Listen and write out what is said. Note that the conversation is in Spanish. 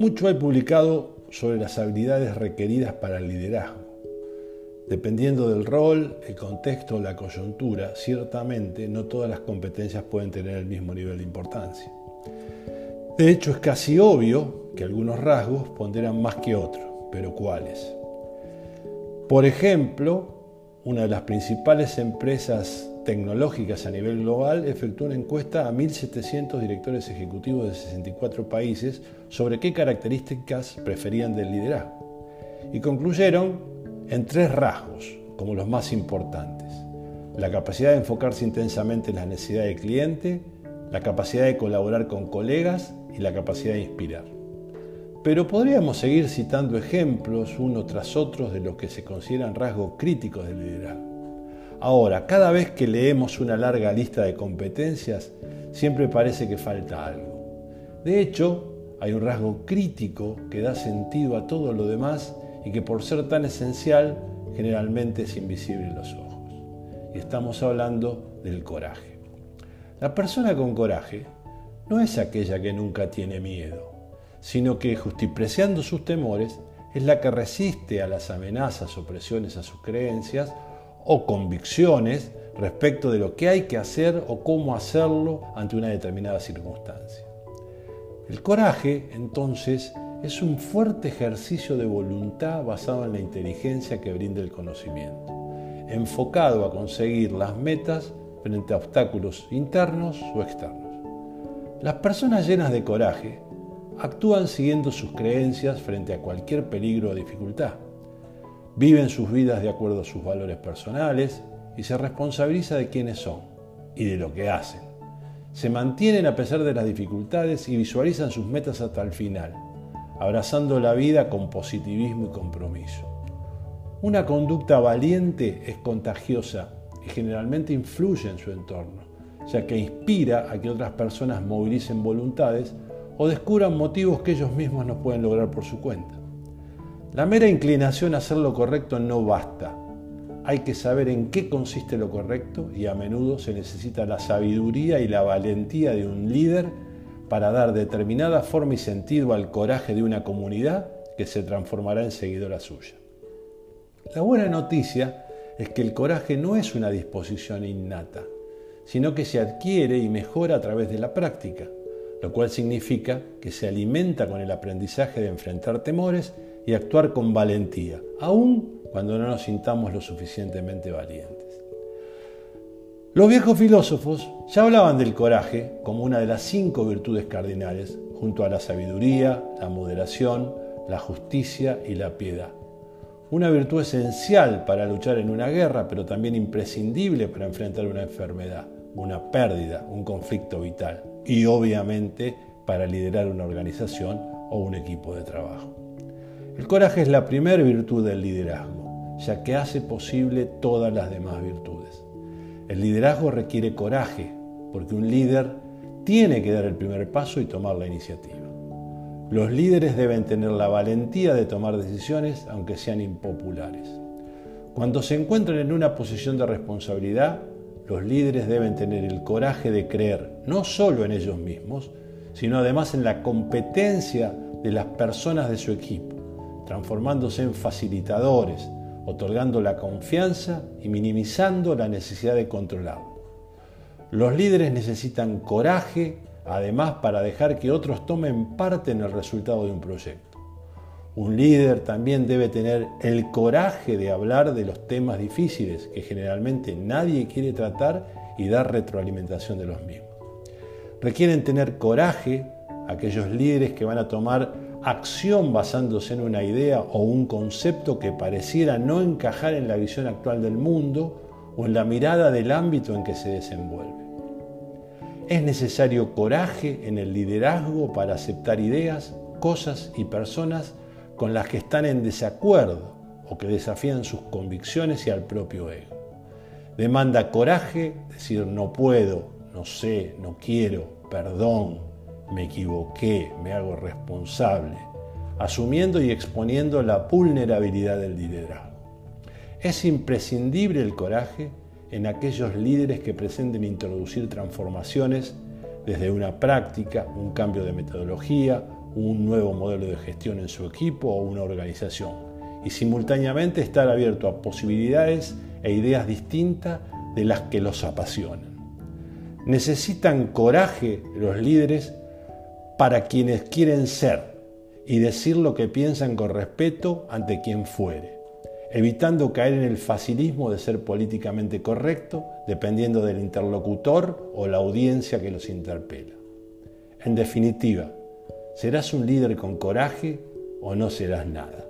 Mucho hay publicado sobre las habilidades requeridas para el liderazgo. Dependiendo del rol, el contexto o la coyuntura, ciertamente no todas las competencias pueden tener el mismo nivel de importancia. De hecho, es casi obvio que algunos rasgos ponderan más que otros, pero ¿cuáles? Por ejemplo, una de las principales empresas tecnológicas a nivel global efectuó una encuesta a 1.700 directores ejecutivos de 64 países sobre qué características preferían del liderazgo. Y concluyeron en tres rasgos como los más importantes. La capacidad de enfocarse intensamente en las necesidades del cliente, la capacidad de colaborar con colegas y la capacidad de inspirar. Pero podríamos seguir citando ejemplos uno tras otro de los que se consideran rasgos críticos del liderazgo. Ahora, cada vez que leemos una larga lista de competencias, siempre parece que falta algo. De hecho, hay un rasgo crítico que da sentido a todo lo demás y que por ser tan esencial generalmente es invisible en los ojos. Y estamos hablando del coraje. La persona con coraje no es aquella que nunca tiene miedo sino que, justipreciando sus temores, es la que resiste a las amenazas o presiones a sus creencias o convicciones respecto de lo que hay que hacer o cómo hacerlo ante una determinada circunstancia. El coraje, entonces, es un fuerte ejercicio de voluntad basado en la inteligencia que brinda el conocimiento, enfocado a conseguir las metas frente a obstáculos internos o externos. Las personas llenas de coraje actúan siguiendo sus creencias frente a cualquier peligro o dificultad. Viven sus vidas de acuerdo a sus valores personales y se responsabiliza de quiénes son y de lo que hacen. Se mantienen a pesar de las dificultades y visualizan sus metas hasta el final, abrazando la vida con positivismo y compromiso. Una conducta valiente es contagiosa y generalmente influye en su entorno, ya que inspira a que otras personas movilicen voluntades o descubran motivos que ellos mismos no pueden lograr por su cuenta. La mera inclinación a hacer lo correcto no basta. Hay que saber en qué consiste lo correcto y a menudo se necesita la sabiduría y la valentía de un líder para dar determinada forma y sentido al coraje de una comunidad que se transformará en seguidora suya. La buena noticia es que el coraje no es una disposición innata, sino que se adquiere y mejora a través de la práctica lo cual significa que se alimenta con el aprendizaje de enfrentar temores y actuar con valentía, aun cuando no nos sintamos lo suficientemente valientes. Los viejos filósofos ya hablaban del coraje como una de las cinco virtudes cardinales, junto a la sabiduría, la moderación, la justicia y la piedad. Una virtud esencial para luchar en una guerra, pero también imprescindible para enfrentar una enfermedad, una pérdida, un conflicto vital y obviamente para liderar una organización o un equipo de trabajo. El coraje es la primera virtud del liderazgo, ya que hace posible todas las demás virtudes. El liderazgo requiere coraje, porque un líder tiene que dar el primer paso y tomar la iniciativa. Los líderes deben tener la valentía de tomar decisiones aunque sean impopulares. Cuando se encuentran en una posición de responsabilidad, los líderes deben tener el coraje de creer no solo en ellos mismos, sino además en la competencia de las personas de su equipo, transformándose en facilitadores, otorgando la confianza y minimizando la necesidad de controlarlo. Los líderes necesitan coraje, además, para dejar que otros tomen parte en el resultado de un proyecto. Un líder también debe tener el coraje de hablar de los temas difíciles que generalmente nadie quiere tratar y dar retroalimentación de los mismos. Requieren tener coraje aquellos líderes que van a tomar acción basándose en una idea o un concepto que pareciera no encajar en la visión actual del mundo o en la mirada del ámbito en que se desenvuelve. Es necesario coraje en el liderazgo para aceptar ideas, cosas y personas con las que están en desacuerdo o que desafían sus convicciones y al propio ego. Demanda coraje, decir no puedo, no sé, no quiero, perdón, me equivoqué, me hago responsable, asumiendo y exponiendo la vulnerabilidad del liderazgo. Es imprescindible el coraje en aquellos líderes que pretenden introducir transformaciones desde una práctica, un cambio de metodología un nuevo modelo de gestión en su equipo o una organización y simultáneamente estar abierto a posibilidades e ideas distintas de las que los apasionan. Necesitan coraje los líderes para quienes quieren ser y decir lo que piensan con respeto ante quien fuere, evitando caer en el facilismo de ser políticamente correcto dependiendo del interlocutor o la audiencia que los interpela. En definitiva, ¿serás un líder con coraje o no serás nada?